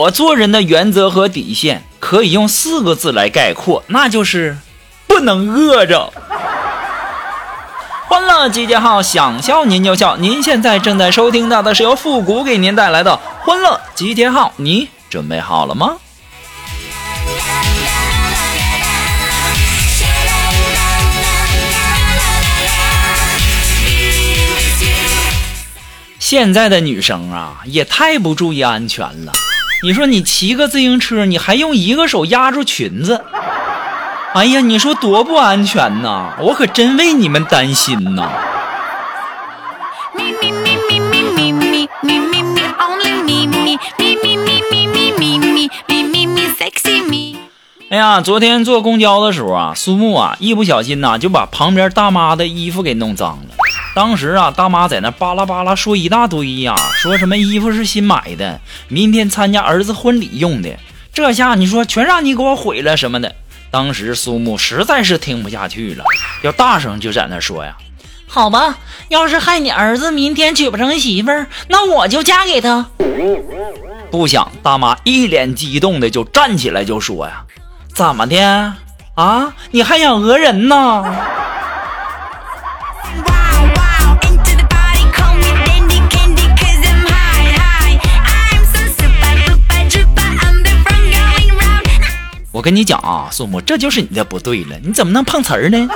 我做人的原则和底线可以用四个字来概括，那就是不能饿着。欢乐集结号，想笑您就笑。您现在正在收听到的是由复古给您带来的欢乐集结号，你准备好了吗？现在的女生啊，也太不注意安全了。你说你骑个自行车，你还用一个手压住裙子？哎呀，你说多不安全呐！我可真为你们担心呐。哎呀，昨天坐公交的时候啊，苏木啊，一不小心呐，就把旁边大妈的衣服给弄脏了。当时啊，大妈在那巴拉巴拉说一大堆呀，说什么衣服是新买的，明天参加儿子婚礼用的。这下你说全让你给我毁了什么的。当时苏木实在是听不下去了，要大声就在那说呀：“好吧，要是害你儿子明天娶不成媳妇儿，那我就嫁给他。”不想大妈一脸激动的就站起来就说呀：“怎么的啊？你还想讹人呢？”我跟你讲啊，苏木，这就是你的不对了，你怎么能碰瓷儿呢？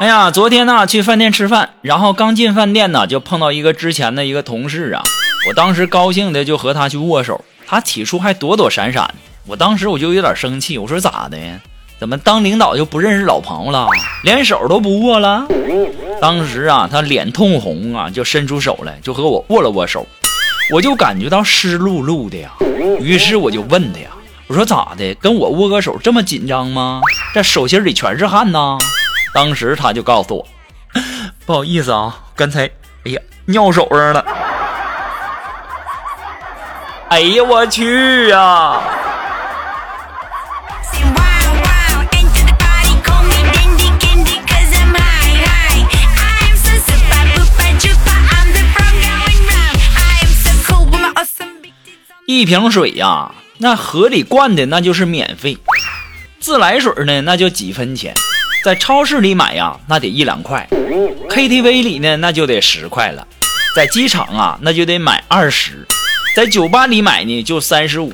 哎呀，昨天呢去饭店吃饭，然后刚进饭店呢就碰到一个之前的一个同事啊，我当时高兴的就和他去握手，他起初还躲躲闪闪，我当时我就有点生气，我说咋的？怎么当领导就不认识老朋友了，连手都不握了？当时啊，他脸通红啊，就伸出手来，就和我握了握手，我就感觉到湿漉漉的呀。于是我就问他呀，我说咋的，跟我握个手这么紧张吗？这手心里全是汗呐。当时他就告诉我，不好意思啊，刚才哎呀尿手上了。哎呀，我去呀！一瓶水呀，那河里灌的那就是免费；自来水呢，那就几分钱；在超市里买呀，那得一两块。；KTV 里呢，那就得十块了；在机场啊，那就得买二十；在酒吧里买呢，就三十五；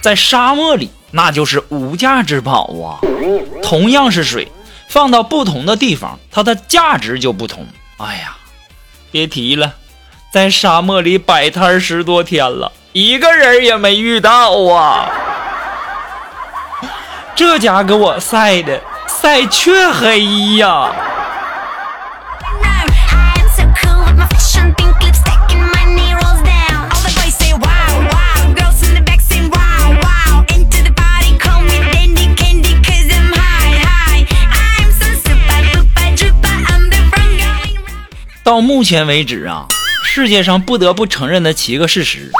在沙漠里，那就是无价之宝啊！同样是水，放到不同的地方，它的价值就不同。哎呀，别提了，在沙漠里摆摊十多天了。一个人也没遇到啊！这家给我晒的晒黢黑呀！到目前为止啊，世界上不得不承认的七个事实。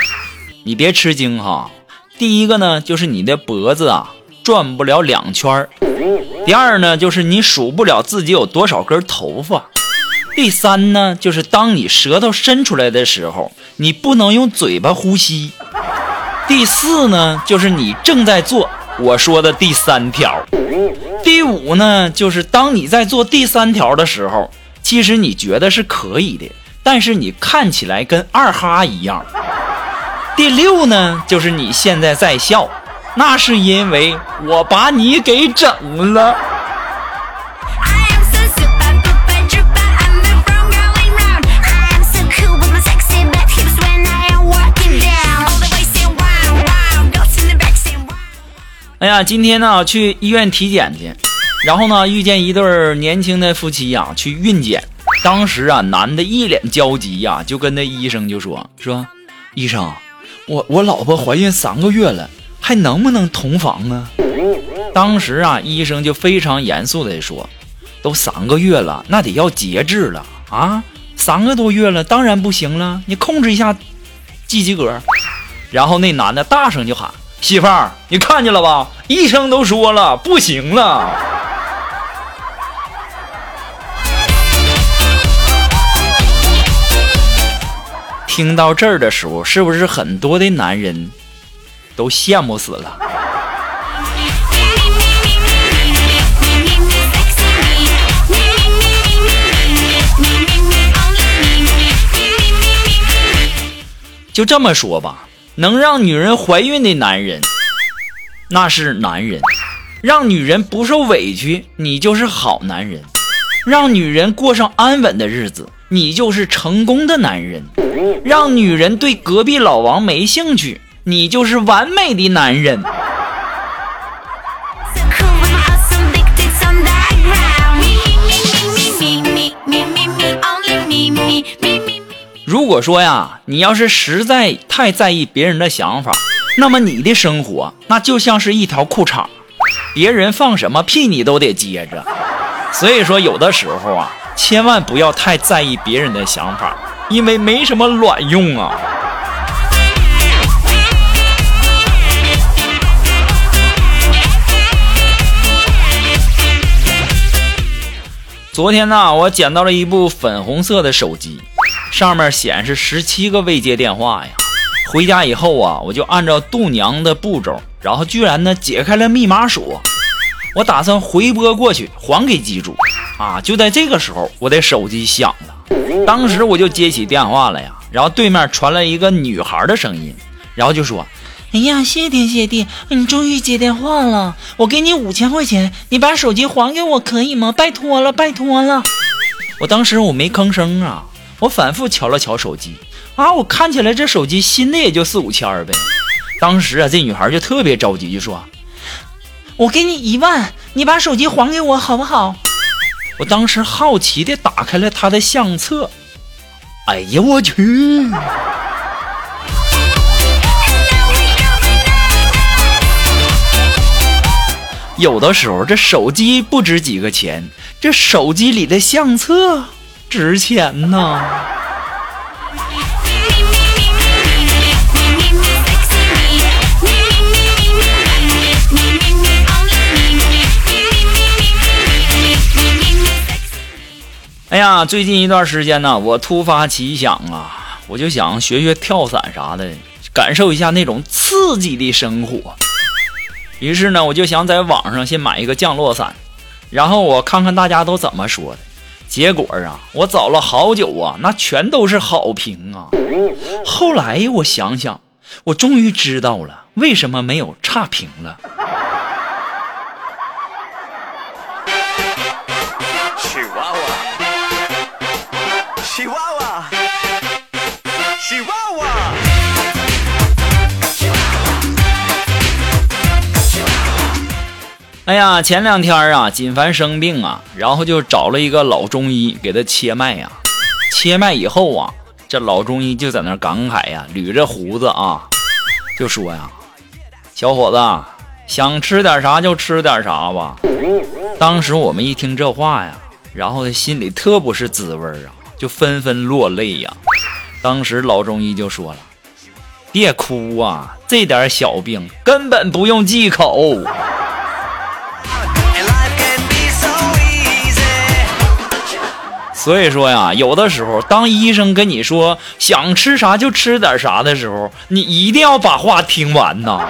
你别吃惊哈，第一个呢就是你的脖子啊转不了两圈儿，第二呢就是你数不了自己有多少根头发，第三呢就是当你舌头伸出来的时候，你不能用嘴巴呼吸，第四呢就是你正在做我说的第三条，第五呢就是当你在做第三条的时候，其实你觉得是可以的，但是你看起来跟二哈一样。第六呢，就是你现在在笑，那是因为我把你给整了。哎呀，今天呢去医院体检去，然后呢遇见一对年轻的夫妻呀去孕检，当时啊男的一脸焦急呀，就跟那医生就说说，医生。我我老婆怀孕三个月了，还能不能同房啊？当时啊，医生就非常严肃的说：“都三个月了，那得要节制了啊！三个多月了，当然不行了，你控制一下，及及格。”然后那男的大声就喊：“媳妇儿，你看见了吧？医生都说了，不行了。”听到这儿的时候，是不是很多的男人都羡慕死了？就这么说吧，能让女人怀孕的男人，那是男人；让女人不受委屈，你就是好男人；让女人过上安稳的日子，你就是成功的男人；让女人对隔壁老王没兴趣，你就是完美的男人。如果说呀，你要是实在太在意别人的想法，那么你的生活那就像是一条裤衩，别人放什么屁你都得接着。所以说，有的时候啊，千万不要太在意别人的想法，因为没什么卵用啊。昨天呢，我捡到了一部粉红色的手机。上面显示十七个未接电话呀！回家以后啊，我就按照度娘的步骤，然后居然呢解开了密码锁。我打算回拨过去还给机主啊！就在这个时候，我的手机响了，当时我就接起电话了呀。然后对面传来一个女孩的声音，然后就说：“哎呀，谢天谢地，你终于接电话了！我给你五千块钱，你把手机还给我可以吗？拜托了，拜托了！”我当时我没吭声啊。我反复瞧了瞧手机，啊，我看起来这手机新的也就四五千呗。当时啊，这女孩就特别着急，就说：“我给你一万，你把手机还给我好不好？”我当时好奇的打开了他的相册，哎呀，我去！有的时候这手机不值几个钱，这手机里的相册。值钱呐！哎呀，最近一段时间呢，我突发奇想啊，我就想学学跳伞啥的，感受一下那种刺激的生活。于是呢，我就想在网上先买一个降落伞，然后我看看大家都怎么说的。结果啊，我找了好久啊，那全都是好评啊。后来我想想，我终于知道了为什么没有差评了。哎呀，前两天啊，锦凡生病啊，然后就找了一个老中医给他切脉呀。切脉以后啊，这老中医就在那感慨呀，捋着胡子啊，就说呀：“小伙子，想吃点啥就吃点啥吧。”当时我们一听这话呀，然后心里特不是滋味啊，就纷纷落泪呀。当时老中医就说了：“别哭啊，这点小病根本不用忌口。”所以说呀，有的时候，当医生跟你说想吃啥就吃点啥的时候，你一定要把话听完呐。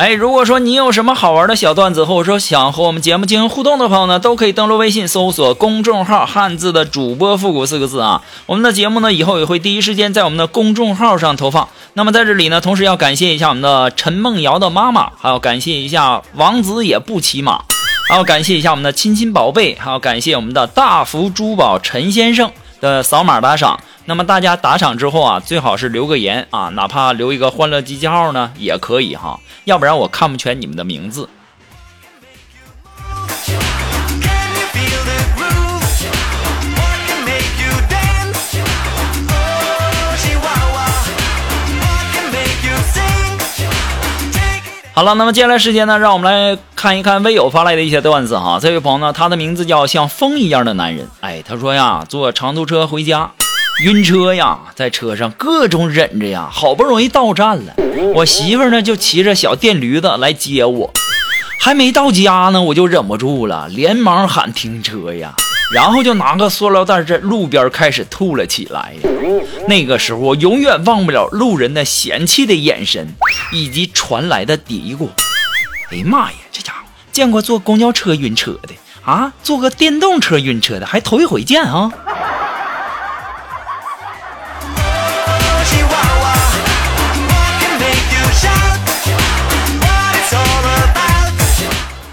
哎，如果说你有什么好玩的小段子，或者说想和我们节目进行互动的朋友呢，都可以登录微信搜索公众号“汉字的主播复古”四个字啊。我们的节目呢，以后也会第一时间在我们的公众号上投放。那么在这里呢，同时要感谢一下我们的陈梦瑶的妈妈，还要感谢一下王子也不骑马，还要感谢一下我们的亲亲宝贝，还要感谢我们的大福珠宝陈先生的扫码打赏。那么大家打赏之后啊，最好是留个言啊，哪怕留一个欢乐集结号呢，也可以哈，要不然我看不全你们的名字。好了，那么接下来时间呢，让我们来看一看微友发来的一些段子哈。这位朋友呢，他的名字叫像风一样的男人，哎，他说呀，坐长途车回家。晕车呀，在车上各种忍着呀，好不容易到站了，我媳妇呢就骑着小电驴子来接我，还没到家呢，我就忍不住了，连忙喊停车呀，然后就拿个塑料袋在路边开始吐了起来呀。那个时候我永远忘不了路人的嫌弃的眼神，以及传来的嘀咕：“哎呀妈呀，这家伙见过坐公交车晕车的啊，坐个电动车晕车的还头一回见啊！”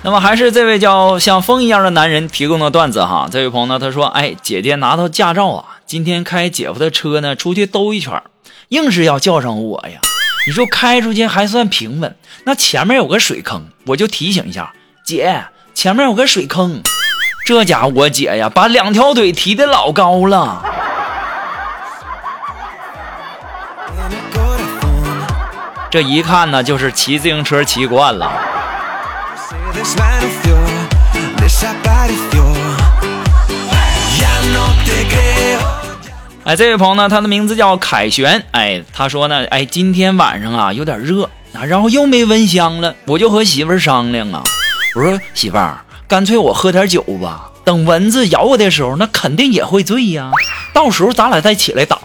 那么还是这位叫像风一样的男人提供的段子哈。这位朋友呢，他说：“哎，姐姐拿到驾照啊，今天开姐夫的车呢，出去兜一圈，硬是要叫上我呀。你说开出去还算平稳，那前面有个水坑，我就提醒一下姐，前面有个水坑。这家伙我姐呀，把两条腿提的老高了。这一看呢，就是骑自行车骑惯了。” This one for this a body for 哎，这位朋友呢，他的名字叫凯旋。哎，他说呢，哎，今天晚上啊有点热啊，然后又没蚊香了，我就和媳妇儿商量啊，我说媳妇儿，干脆我喝点酒吧，等蚊子咬我的时候，那肯定也会醉呀，到时候咱俩再起来打。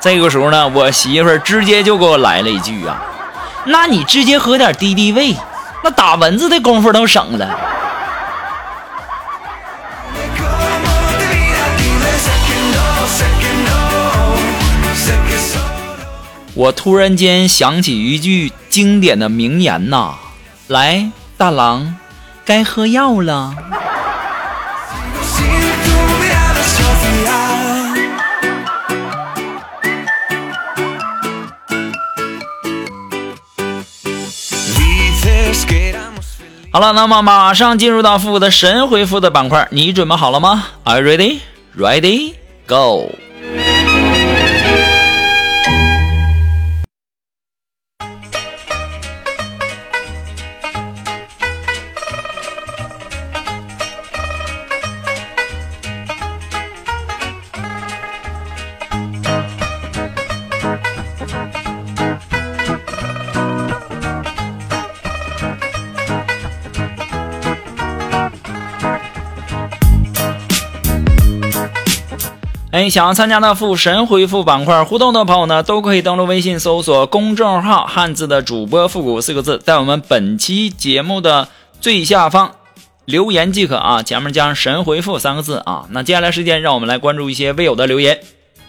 这个时候呢，我媳妇儿直接就给我来了一句啊，那你直接喝点敌敌畏，那打蚊子的功夫都省了。我突然间想起一句经典的名言呐，来，大郎，该喝药了。好了，那么马上进入到复古的神回复的板块，你准备好了吗？Are you ready? Ready? Go! 哎，想要参加的复神回复板块互动的朋友呢，都可以登录微信搜索公众号“汉字的主播复古”四个字，在我们本期节目的最下方留言即可啊，前面加上“神回复”三个字啊。那接下来时间，让我们来关注一些未有的留言。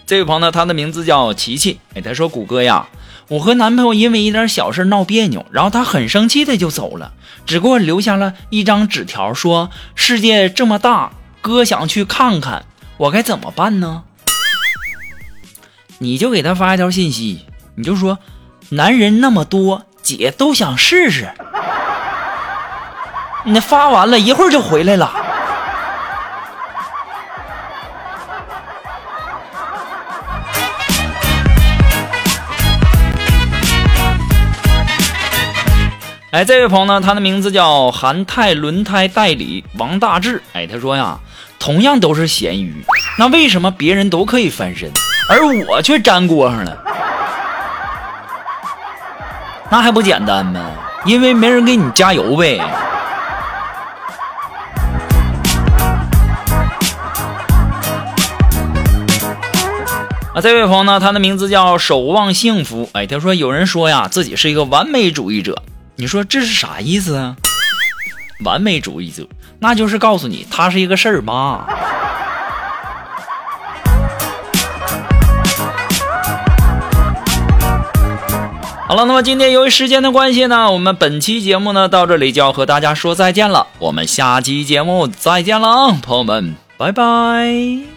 这位朋友呢，他的名字叫琪琪，哎，他说：“谷歌呀，我和男朋友因为一点小事闹别扭，然后他很生气的就走了，只给我留下了一张纸条，说世界这么大，哥想去看看。”我该怎么办呢？你就给他发一条信息，你就说，男人那么多，姐都想试试。你发完了一会儿就回来了。哎，这位朋友呢，他的名字叫韩泰轮胎代理王大志。哎，他说呀。同样都是咸鱼，那为什么别人都可以翻身，而我却粘锅上了？那还不简单吗？因为没人给你加油呗。啊，这位朋友呢，他的名字叫守望幸福。哎，他说有人说呀，自己是一个完美主义者，你说这是啥意思啊？完美主义者。那就是告诉你，他是一个事儿妈。好了，那么今天由于时间的关系呢，我们本期节目呢到这里就要和大家说再见了。我们下期节目再见了，朋友们，拜拜。